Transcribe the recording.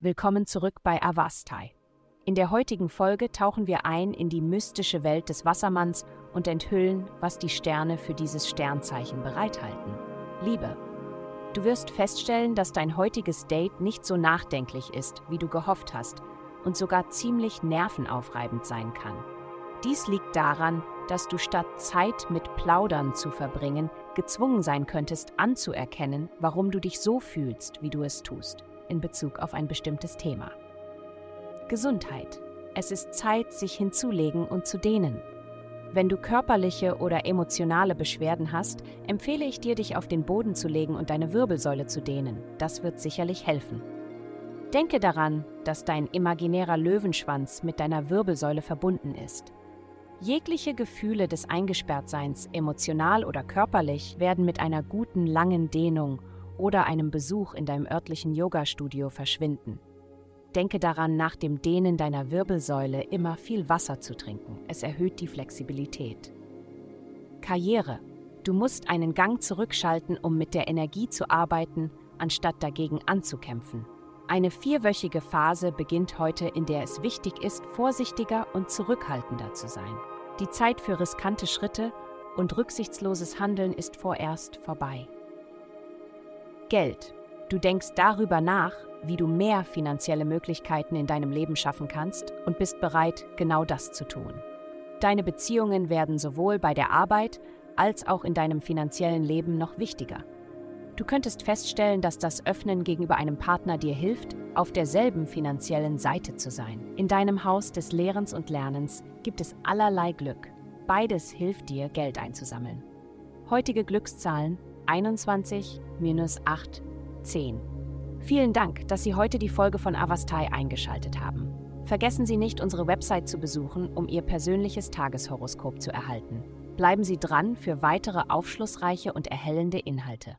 Willkommen zurück bei Avastai. In der heutigen Folge tauchen wir ein in die mystische Welt des Wassermanns und enthüllen, was die Sterne für dieses Sternzeichen bereithalten. Liebe. Du wirst feststellen, dass dein heutiges Date nicht so nachdenklich ist, wie du gehofft hast, und sogar ziemlich nervenaufreibend sein kann. Dies liegt daran, dass du statt Zeit mit Plaudern zu verbringen, gezwungen sein könntest anzuerkennen, warum du dich so fühlst, wie du es tust, in Bezug auf ein bestimmtes Thema. Gesundheit. Es ist Zeit, sich hinzulegen und zu dehnen. Wenn du körperliche oder emotionale Beschwerden hast, empfehle ich dir, dich auf den Boden zu legen und deine Wirbelsäule zu dehnen. Das wird sicherlich helfen. Denke daran, dass dein imaginärer Löwenschwanz mit deiner Wirbelsäule verbunden ist. Jegliche Gefühle des Eingesperrtseins, emotional oder körperlich, werden mit einer guten langen Dehnung oder einem Besuch in deinem örtlichen Yoga-Studio verschwinden. Denke daran, nach dem Dehnen deiner Wirbelsäule immer viel Wasser zu trinken. Es erhöht die Flexibilität. Karriere. Du musst einen Gang zurückschalten, um mit der Energie zu arbeiten, anstatt dagegen anzukämpfen. Eine vierwöchige Phase beginnt heute, in der es wichtig ist, vorsichtiger und zurückhaltender zu sein. Die Zeit für riskante Schritte und rücksichtsloses Handeln ist vorerst vorbei. Geld. Du denkst darüber nach, wie du mehr finanzielle Möglichkeiten in deinem Leben schaffen kannst und bist bereit, genau das zu tun. Deine Beziehungen werden sowohl bei der Arbeit als auch in deinem finanziellen Leben noch wichtiger. Du könntest feststellen, dass das Öffnen gegenüber einem Partner dir hilft, auf derselben finanziellen Seite zu sein. In deinem Haus des Lehrens und Lernens gibt es allerlei Glück. Beides hilft dir, Geld einzusammeln. Heutige Glückszahlen 21, minus 8, 10. Vielen Dank, dass Sie heute die Folge von Avastai eingeschaltet haben. Vergessen Sie nicht, unsere Website zu besuchen, um Ihr persönliches Tageshoroskop zu erhalten. Bleiben Sie dran für weitere aufschlussreiche und erhellende Inhalte.